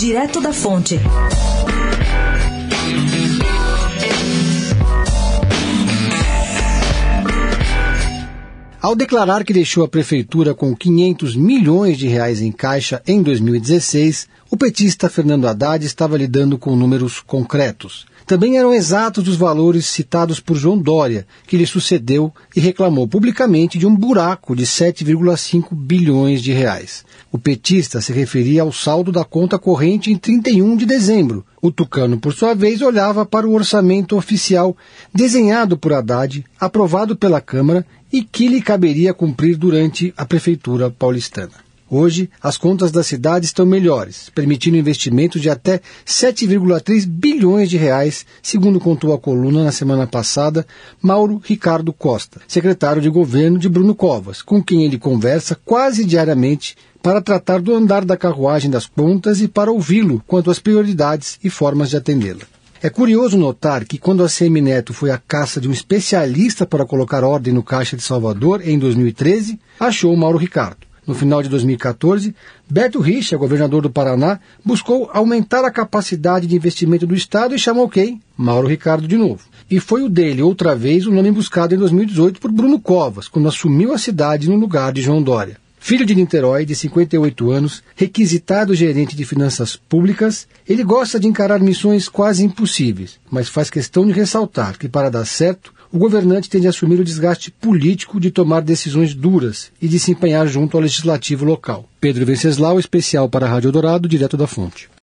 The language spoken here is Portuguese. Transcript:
Direto da Fonte. Ao declarar que deixou a prefeitura com 500 milhões de reais em caixa em 2016, o petista Fernando Haddad estava lidando com números concretos. Também eram exatos os valores citados por João Dória, que lhe sucedeu e reclamou publicamente de um buraco de 7,5 bilhões de reais. O petista se referia ao saldo da conta corrente em 31 de dezembro. O tucano, por sua vez, olhava para o orçamento oficial desenhado por Haddad, aprovado pela Câmara e que lhe caberia cumprir durante a prefeitura paulistana. Hoje, as contas da cidade estão melhores, permitindo investimentos de até 7,3 bilhões de reais, segundo contou a coluna na semana passada Mauro Ricardo Costa, secretário de governo de Bruno Covas, com quem ele conversa quase diariamente para tratar do andar da carruagem das contas e para ouvi-lo quanto às prioridades e formas de atendê-la. É curioso notar que quando a Semineto foi à caça de um especialista para colocar ordem no Caixa de Salvador em 2013, achou Mauro Ricardo. No final de 2014, Beto Richa, governador do Paraná, buscou aumentar a capacidade de investimento do Estado e chamou quem? Mauro Ricardo de novo. E foi o dele, outra vez, o nome buscado em 2018 por Bruno Covas, quando assumiu a cidade no lugar de João Dória. Filho de Niterói, de 58 anos, requisitado gerente de finanças públicas, ele gosta de encarar missões quase impossíveis, mas faz questão de ressaltar que, para dar certo, o governante tem de assumir o desgaste político de tomar decisões duras e de se empenhar junto ao legislativo local. Pedro Venceslau, especial para a Rádio Dourado, direto da fonte.